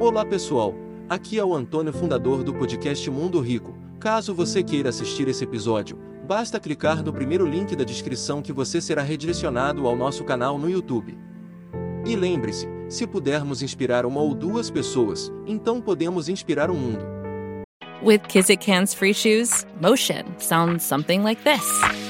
Olá pessoal, aqui é o Antônio, fundador do podcast Mundo Rico. Caso você queira assistir esse episódio, basta clicar no primeiro link da descrição que você será redirecionado ao nosso canal no YouTube. E lembre-se, se pudermos inspirar uma ou duas pessoas, então podemos inspirar o mundo. With Kizik hands free shoes, motion sounds something like this.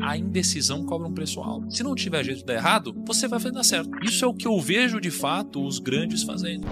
a indecisão cobra um preço alto. Se não tiver jeito de dar errado, você vai fazer dar certo. Isso é o que eu vejo de fato os grandes fazendo.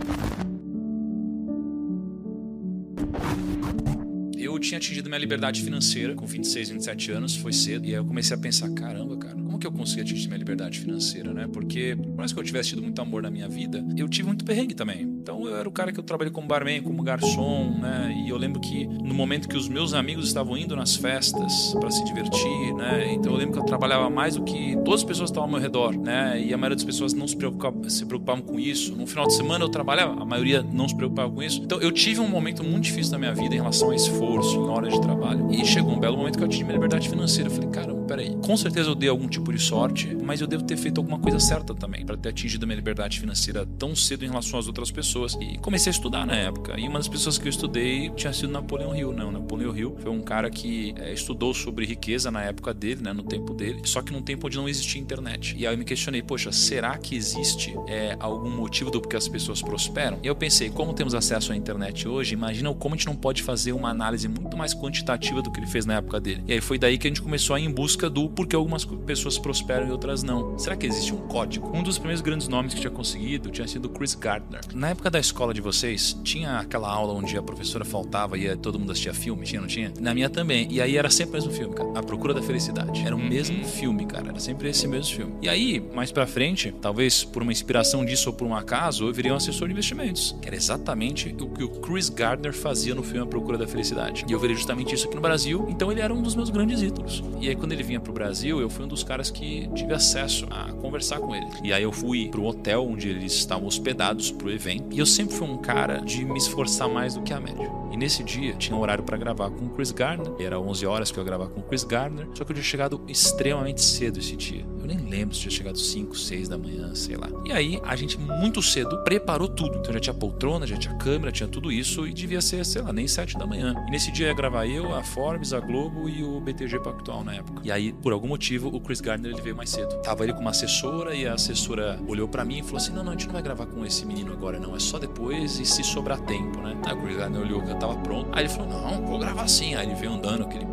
Eu tinha atingido minha liberdade financeira com 26, 27 anos, foi cedo, e aí eu comecei a pensar, caramba, cara, como que eu consegui atingir minha liberdade financeira, né? Porque, por mais que eu tivesse tido muito amor na minha vida, eu tive muito perrengue também. Então eu era o cara que eu trabalhei como barman, como garçom, né? E eu lembro que no momento que os meus amigos estavam indo nas festas para se divertir, né? Então eu lembro que eu trabalhava mais do que todas as pessoas que estavam ao meu redor, né? E a maioria das pessoas não se preocupavam, se preocupavam com isso. No final de semana eu trabalhava, a maioria não se preocupava com isso. Então eu tive um momento muito difícil na minha vida em relação a esforço, em hora de trabalho. E chegou um belo momento que eu atingi minha liberdade financeira. Eu falei, caramba, peraí. Com certeza eu dei algum tipo de sorte, mas eu devo ter feito alguma coisa certa também para ter atingido a minha liberdade financeira tão cedo em relação às outras pessoas. E comecei a estudar na época. E uma das pessoas que eu estudei tinha sido Napoleão Hill, né? O Napoleão Hill foi um cara que é, estudou sobre riqueza na época dele, né? No tempo dele, só que num tempo onde não existia internet. E aí eu me questionei, poxa, será que existe é, algum motivo do porquê as pessoas prosperam? E eu pensei, como temos acesso à internet hoje, imagina como a gente não pode fazer uma análise muito mais quantitativa do que ele fez na época dele. E aí foi daí que a gente começou a ir em busca do porquê algumas pessoas prosperam e outras não. Será que existe um código? Um dos primeiros grandes nomes que tinha conseguido tinha sido Chris Gardner. Na época da escola de vocês, tinha aquela aula onde a professora faltava e todo mundo assistia filme, tinha, não tinha? Na minha também. E aí era sempre o mesmo filme, cara. A Procura da Felicidade. Era o mesmo filme, cara. Era sempre esse mesmo filme. E aí, mais pra frente, talvez por uma inspiração disso ou por um acaso, eu virei um assessor de investimentos. Que era exatamente o que o Chris Gardner fazia no filme A Procura da Felicidade. E eu virei justamente isso aqui no Brasil. Então ele era um dos meus grandes ídolos. E aí quando ele vinha pro Brasil, eu fui um dos caras que tive acesso a conversar com ele. E aí eu fui pro hotel onde eles estavam hospedados pro evento. E eu sempre fui um cara de me esforçar mais do que a média. E nesse dia tinha um horário para gravar com o Chris Gardner. Era 11 horas que eu ia gravar com o Chris Gardner. Só que eu tinha chegado extremamente cedo esse dia. Nem lembro se tinha chegado 5, 6 da manhã, sei lá. E aí a gente muito cedo preparou tudo. Então já tinha poltrona, já tinha câmera, tinha tudo isso e devia ser, sei lá, nem 7 da manhã. E nesse dia ia gravar eu, a Forbes, a Globo e o BTG Pactual na época. E aí, por algum motivo, o Chris Gardner ele veio mais cedo. Tava ele com uma assessora e a assessora olhou para mim e falou assim: "Não, não, a gente não vai gravar com esse menino agora não, é só depois e se sobrar tempo, né?" Aí o Chris Gardner olhou que eu tava pronto. Aí ele falou: "Não, vou gravar sim." Aí ele veio andando aquele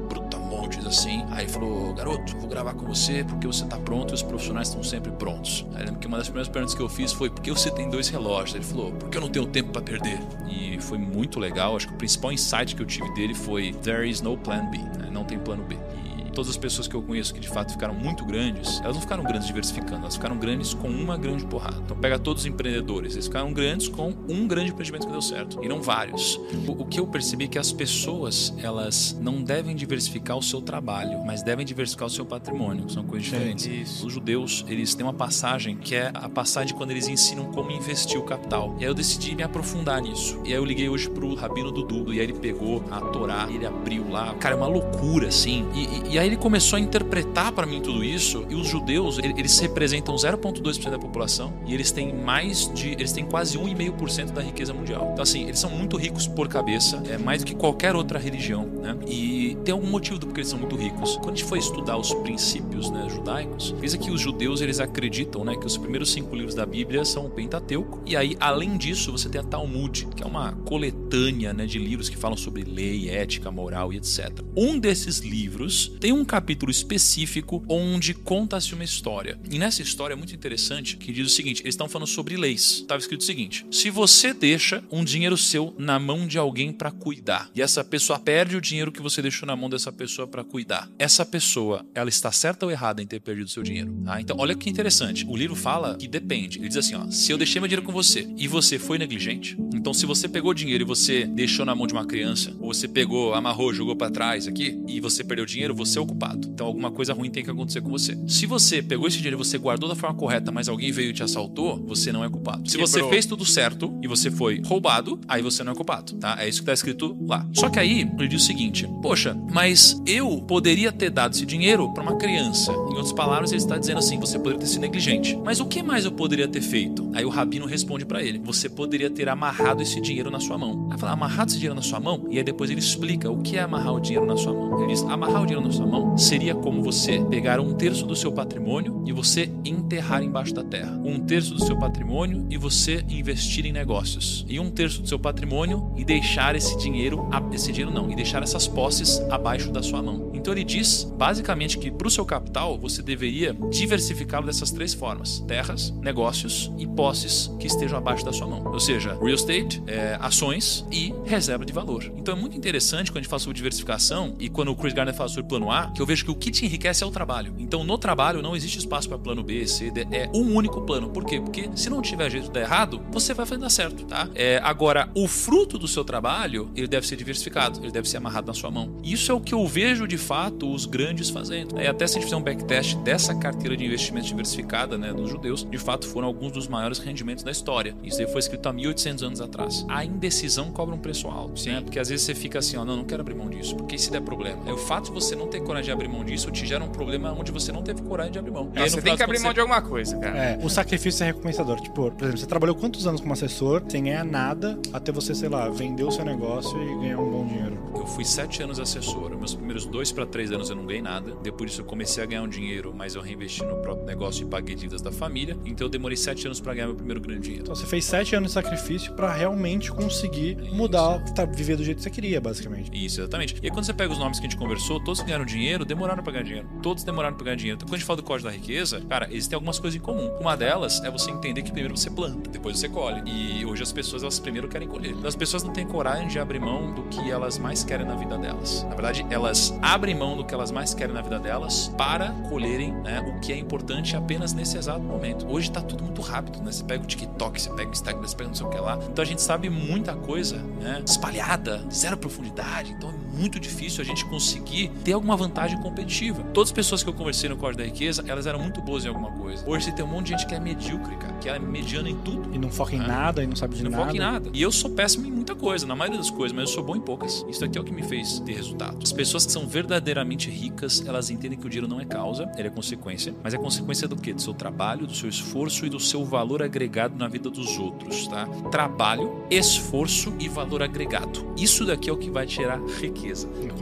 assim. Aí ele falou: "Garoto, vou gravar com você porque você tá pronto e os profissionais estão sempre prontos." Aí lembro que uma das primeiras perguntas que eu fiz foi: "Por que você tem dois relógios?" Ele falou: "Porque eu não tenho tempo para perder." E foi muito legal. Acho que o principal insight que eu tive dele foi: "There is no plan B." Né? Não tem plano B. E todas as pessoas que eu conheço que de fato ficaram muito grandes, elas não ficaram grandes diversificando, elas ficaram grandes com uma grande porrada. Então pega todos os empreendedores, eles ficaram grandes com um grande empreendimento que deu certo e não vários. O, o que eu percebi é que as pessoas, elas não devem diversificar o seu trabalho, mas devem diversificar o seu patrimônio, que são coisas diferentes. Os judeus, eles têm uma passagem que é a passagem quando eles ensinam como investir o capital. E aí eu decidi me aprofundar nisso. E aí eu liguei hoje pro Rabino Dudu, e aí ele pegou a Torá, ele abriu lá. Cara, é uma loucura assim. E, e, e aí ele começou a interpretar para mim tudo isso. E os judeus, ele- eles representam 0,2% da população e eles têm mais de. Eles têm quase 1,5% da riqueza mundial. Então, assim, eles são muito ricos por cabeça, é mais do que qualquer outra religião, né? E tem algum motivo do porquê eles são muito ricos. Quando a gente foi estudar os princípios né, judaicos, pensa que os judeus eles acreditam né, que os primeiros cinco livros da Bíblia são o Pentateuco. E aí, além disso, você tem a Talmud, que é uma coletânea né, de livros que falam sobre lei, ética, moral e etc. Um desses livros tem um capítulo específico onde conta-se uma história. E nessa história é muito interessante que diz o seguinte: eles estão falando sobre leis. Estava escrito o seguinte: se você deixa um dinheiro seu na mão de alguém para cuidar e essa pessoa perde o dinheiro que você deixou na mão dessa pessoa para cuidar, essa pessoa ela está certa ou errada em ter perdido seu dinheiro? Tá? Então, olha que interessante. O livro fala que depende. Ele diz assim: ó, se eu deixei meu dinheiro com você e você foi negligente, então se você pegou dinheiro e você deixou na mão de uma criança, ou você pegou, amarrou, jogou para trás aqui e você perdeu o dinheiro, você é o culpado. Então alguma coisa ruim tem que acontecer com você. Se você pegou esse dinheiro e você guardou da forma correta, mas alguém veio e te assaltou, você não é culpado. Se você fez tudo certo e você foi roubado, aí você não é culpado, tá? É isso que tá escrito lá. Só que aí ele diz o seguinte: Poxa, mas eu poderia ter dado esse dinheiro para uma criança. Em outras palavras, ele está dizendo assim: você poderia ter sido negligente. Mas o que mais eu poderia ter feito? Aí o rabino responde para ele: Você poderia ter amarrado esse dinheiro na sua mão. Aí fala: Amarrado esse dinheiro na sua mão? E aí depois ele explica o que é amarrar o dinheiro na sua mão. Ele diz: Amarrar o dinheiro na sua mão seria como você pegar um terço do seu patrimônio e você enterrar embaixo da terra. Um terço do seu patrimônio e você investir em negócios. E um terço do seu patrimônio e deixar esse dinheiro, esse dinheiro não, e deixar essas posses abaixo da sua mão. Então ele diz basicamente que para o seu capital você deveria diversificá-lo dessas três formas: terras, negócios e posses que estejam abaixo da sua mão. Ou seja, real estate, é, ações e reserva de valor. Então é muito interessante quando a gente fala sobre diversificação e quando o Chris Gardner fala sobre plano A, que eu vejo que o que te enriquece é o trabalho. Então no trabalho não existe espaço para plano B, C, D, é um único plano. Por quê? Porque se não tiver jeito de dar errado, você vai fazer dar certo, tá? É, agora, o fruto do seu trabalho, ele deve ser diversificado, ele deve ser amarrado na sua mão. Isso é o que eu vejo de fato os grandes fazendo. É, até se a gente fizer um backtest dessa carteira de investimentos diversificada né, dos judeus, de fato foram alguns dos maiores rendimentos da história. Isso aí foi escrito há 1800 anos atrás. A indecisão cobra um preço alto, sim. Né? porque às vezes você fica assim, ó, não, não quero abrir mão disso, porque se der problema. É o fato de você não ter coragem de abrir mão disso te gera um problema onde você não teve coragem de abrir mão. É, você tem que abrir mão você... de alguma coisa, cara. É, o sacrifício é recompensador. Tipo, por exemplo, você trabalhou quantos anos como assessor sem ganhar nada até você, sei lá, vender o seu negócio e ganhar um bom dinheiro? Eu fui sete anos assessor. Meus primeiros dois para três anos eu não ganhei nada. Depois disso eu comecei a ganhar um dinheiro, mas eu reinvesti no próprio negócio e paguei dívidas da família. Então eu demorei sete anos para ganhar meu primeiro grande dinheiro. Então você fez sete anos de sacrifício para realmente conseguir Isso. mudar, tá, viver do jeito que você queria, basicamente. Isso, exatamente. E aí quando você pega os nomes que a gente conversou, todos que ganharam dinheiro demoraram para ganhar dinheiro. Todos demoraram para ganhar dinheiro. Então quando a gente fala do código da riqueza, cara, existem algumas coisas em comum. Uma delas é você entender que primeiro você planta, depois você colhe. E hoje as pessoas, elas primeiro querem colher. Então, as pessoas não têm coragem de abrir mão do que elas mais querem na vida delas. Na verdade, elas abrem mão do que elas mais querem na vida delas para colherem né, o que é importante apenas nesse exato momento. Hoje tá tudo muito rápido, né? Você pega o TikTok, você pega o Instagram, você pega não sei o que lá. Então a gente sabe muita coisa, né? Espalhada, zero profundidade. Então é muito difícil a gente conseguir ter alguma vantagem competitiva. Todas as pessoas que eu conversei no Código da Riqueza, elas eram muito boas em alguma coisa. Hoje você tem um monte de gente que é medíocre, cara, que é mediana em tudo. E não foca em né? nada, e não sabe de não nada. Não foca em nada. E eu sou péssimo em muita coisa, na maioria das coisas, mas eu sou bom em poucas. Isso aqui é o que me fez ter resultado. As pessoas que são verdadeiramente ricas, elas entendem que o dinheiro não é causa, ele é consequência. Mas é consequência do quê? Do seu trabalho, do seu esforço e do seu valor agregado na vida dos outros, tá? Trabalho, esforço e valor agregado. Isso daqui é o que vai tirar riqueza.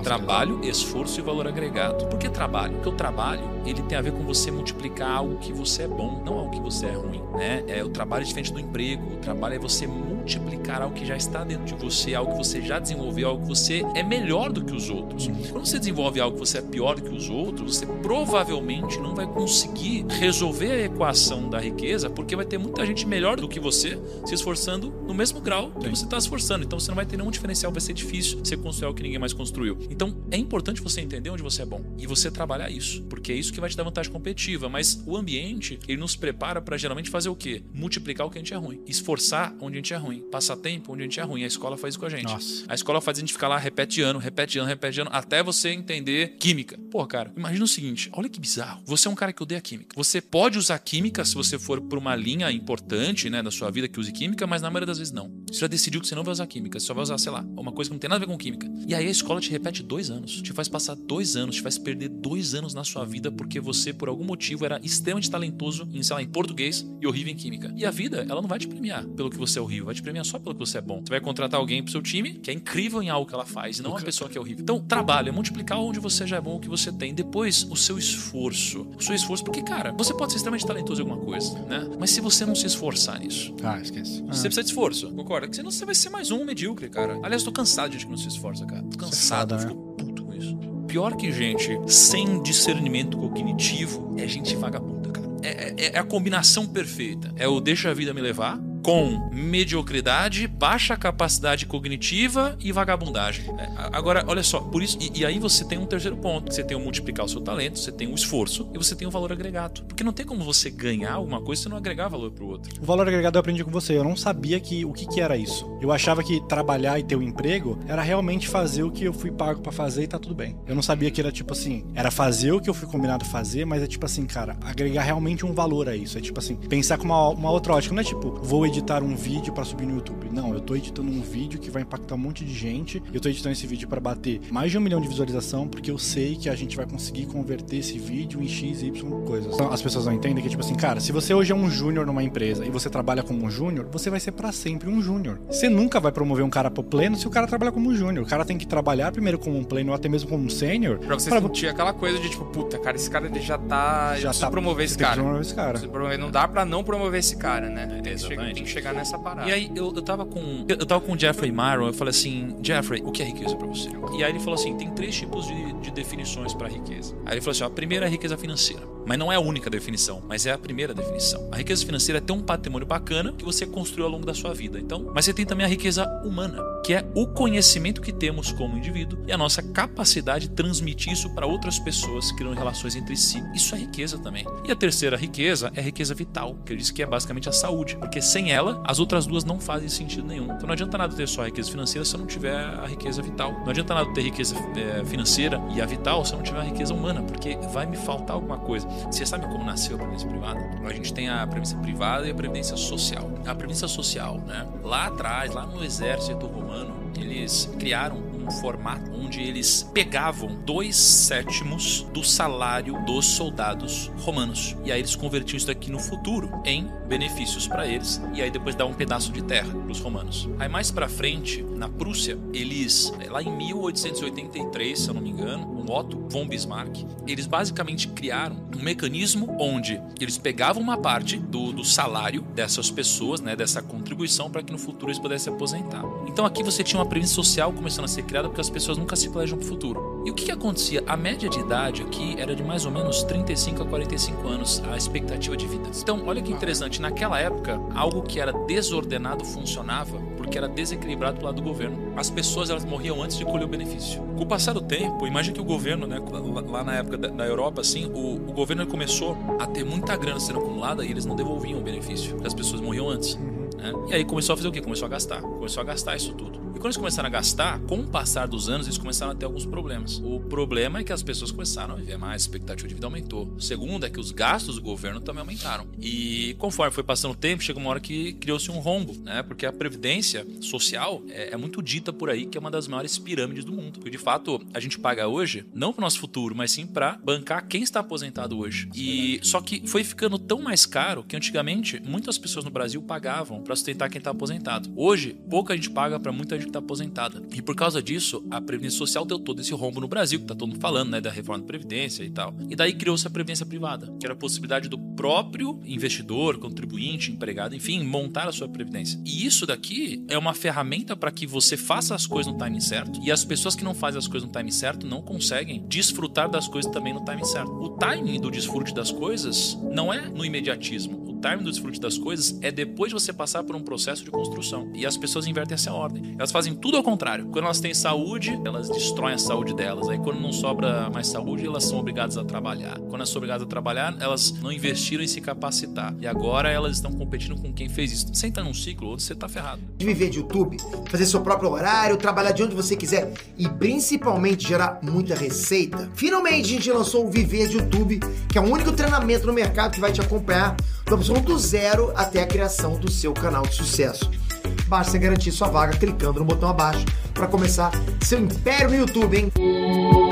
Trabalho, esforço e valor agregado. Por que trabalho? Porque o trabalho, ele tem a ver com você multiplicar algo que você é bom, não algo que você é ruim, né? É, o trabalho é diferente do emprego. O trabalho é você multiplicar algo que já está dentro de você, algo que você já desenvolveu, algo que você é melhor do que os outros. Quando você desenvolve algo que você é pior do que os outros, você provavelmente não vai conseguir resolver a equação da riqueza, porque vai ter muita gente melhor do que você se esforçando no mesmo grau que você está se esforçando. Então você não vai ter nenhum diferencial, vai ser difícil você construir algo que ninguém mais construiu. Então é importante você entender onde você é bom e você trabalhar isso, porque é isso que vai te dar vantagem competitiva. Mas o ambiente, ele nos prepara para geralmente fazer o quê? Multiplicar o que a gente é ruim, esforçar onde a gente é ruim, passar tempo onde a gente é ruim. A escola faz isso com a gente. Nossa. A escola faz a gente ficar lá, repete ano, repete ano, repete ano, até você entender química. Pô, cara, imagina o seguinte: olha que bizarro. Você é um cara que odeia química. Você pode usar química se você for por uma linha importante, né, da sua vida que use química, mas na maioria das vezes não. Você já decidiu que você não vai usar química, você só vai usar, sei lá, uma coisa que não tem nada a ver com química. E aí a escola te repete dois anos, te faz passar dois anos, te faz perder dois anos na sua vida porque você, por algum motivo, era extremamente talentoso em, sei lá, em português e horrível em química. E a vida, ela não vai te premiar pelo que você é horrível, vai te premiar só pelo que você é bom. Você vai contratar alguém pro seu time que é incrível em algo que ela faz, e não uma pessoa que é horrível. Então, trabalho é multiplicar onde você já é bom, o que você tem. Depois, o seu esforço. O seu esforço, porque, cara, você pode ser extremamente talentoso em alguma coisa, né? Mas se você não se esforçar nisso. Ah, esquece. Ah. Você precisa de esforço, concorda? Porque senão você vai ser mais um medíocre, cara. Aliás, tô cansado de gente que não se esforça, cara. Tô cansado, é foda, né? fico puto com isso pior que gente sem discernimento cognitivo é gente vagabunda, cara. É, é, é a combinação perfeita. É o deixa a vida me levar com mediocridade, baixa capacidade cognitiva e vagabundagem. É, agora, olha só, por isso e, e, aí você tem um terceiro ponto, você tem o multiplicar o seu talento, você tem o esforço e você tem o valor agregado. Porque não tem como você ganhar alguma coisa se não agregar valor para o outro. O valor agregado eu aprendi com você. Eu não sabia que o que, que era isso. Eu achava que trabalhar e ter um emprego era realmente fazer o que eu fui pago para fazer e tá tudo bem. Eu não sabia que era tipo assim, era fazer o que eu fui combinado fazer, mas é tipo assim, cara, agregar realmente um valor a isso. É tipo assim, pensar com uma, uma outra ótica. Não é tipo, vou editar um vídeo para subir no YouTube. Não, eu tô editando um vídeo que vai impactar um monte de gente. Eu tô editando esse vídeo para bater mais de um milhão de visualização, porque eu sei que a gente vai conseguir converter esse vídeo em X, Y coisas. Então, as pessoas não entendem que, tipo assim, cara, se você hoje é um júnior numa empresa e você trabalha como um júnior, você vai ser para sempre um júnior. Você nunca vai promover um cara pro pleno se o cara trabalha como um júnior. O cara tem que trabalhar primeiro como um pleno ou até mesmo como um sênior. Pra você pra... sentir aquela coisa de, tipo, puta, cara, esse cara já tá. Já tá promover esse cara. promover esse cara. Não dá pra não promover esse cara, né? Tem, chegar nessa parada. E aí, eu, eu tava com. Eu, tava com o Jeffrey Maron, eu falei assim, Jeffrey, o que é riqueza para você? E aí ele falou assim: tem três tipos de, de definições para riqueza. Aí ele falou assim: ó, a primeira é a riqueza financeira. Mas não é a única definição, mas é a primeira definição. A riqueza financeira é ter um patrimônio bacana que você construiu ao longo da sua vida. Então, mas você tem também a riqueza humana, que é o conhecimento que temos como indivíduo e a nossa capacidade de transmitir isso para outras pessoas, criando relações entre si. Isso é riqueza também. E a terceira riqueza é a riqueza vital, que ele diz que é basicamente a saúde, porque sem ela, as outras duas não fazem sentido nenhum. Então não adianta nada ter só a riqueza financeira se não tiver a riqueza vital. Não adianta nada ter riqueza é, financeira e a vital se não tiver a riqueza humana, porque vai me faltar alguma coisa. Você sabe como nasceu a previdência privada? A gente tem a previdência privada e a previdência social. A previdência social, né? Lá atrás, lá no exército romano, eles criaram um formato onde eles pegavam dois sétimos do salário dos soldados romanos. E aí eles convertiam isso daqui no futuro em benefícios para eles e aí depois dá um pedaço de terra para os romanos. Aí mais para frente, na Prússia, eles lá em 1883, se eu não me engano, o Otto von Bismarck, eles basicamente criaram um mecanismo onde eles pegavam uma parte do, do salário dessas pessoas, né, dessa contribuição para que no futuro eles pudessem se aposentar. Então aqui você tinha uma previdência social começando a ser criada porque as pessoas nunca se planejam para o futuro. E o que, que acontecia? A média de idade aqui era de mais ou menos 35 a 45 anos a expectativa de vida. Então, olha que interessante, naquela época, algo que era desordenado funcionava porque era desequilibrado do lado do governo. As pessoas elas morriam antes de colher o benefício. Com o passar do tempo, imagine que o governo, né, lá na época da, da Europa, assim, o, o governo começou a ter muita grana sendo acumulada e eles não devolviam o benefício, porque as pessoas morriam antes. Né? E aí começou a fazer o quê? Começou a gastar. Começou a gastar isso tudo. E quando eles começaram a gastar, com o passar dos anos, eles começaram a ter alguns problemas. O problema é que as pessoas começaram a viver mais, a expectativa de vida aumentou. O segundo é que os gastos do governo também aumentaram. E conforme foi passando o tempo, chegou uma hora que criou-se um rombo, né? Porque a previdência social é, é, muito dita por aí que é uma das maiores pirâmides do mundo. Porque de fato a gente paga hoje, não para o nosso futuro, mas sim para bancar quem está aposentado hoje. E só que foi ficando tão mais caro que antigamente muitas pessoas no Brasil pagavam para sustentar quem está aposentado. Hoje, pouca gente paga para muita gente que está aposentada. E por causa disso, a Previdência Social deu todo esse rombo no Brasil, que está todo mundo falando, né, da reforma da Previdência e tal. E daí criou-se a Previdência Privada, que era a possibilidade do próprio investidor, contribuinte, empregado, enfim, montar a sua Previdência. E isso daqui é uma ferramenta para que você faça as coisas no timing certo. E as pessoas que não fazem as coisas no timing certo não conseguem desfrutar das coisas também no timing certo. O timing do desfrute das coisas não é no imediatismo time do desfrute das coisas é depois de você passar por um processo de construção. E as pessoas invertem essa ordem. Elas fazem tudo ao contrário. Quando elas têm saúde, elas destroem a saúde delas. Aí quando não sobra mais saúde, elas são obrigadas a trabalhar. Quando elas são obrigadas a trabalhar, elas não investiram em se capacitar. E agora elas estão competindo com quem fez isso. Você entra num ciclo onde você está ferrado. De viver de YouTube, fazer seu próprio horário, trabalhar de onde você quiser e principalmente gerar muita receita. Finalmente a gente lançou o Viver de YouTube, que é o único treinamento no mercado que vai te acompanhar da opção do zero até a criação do seu canal de sucesso. Basta garantir sua vaga clicando no botão abaixo para começar seu império no YouTube, hein?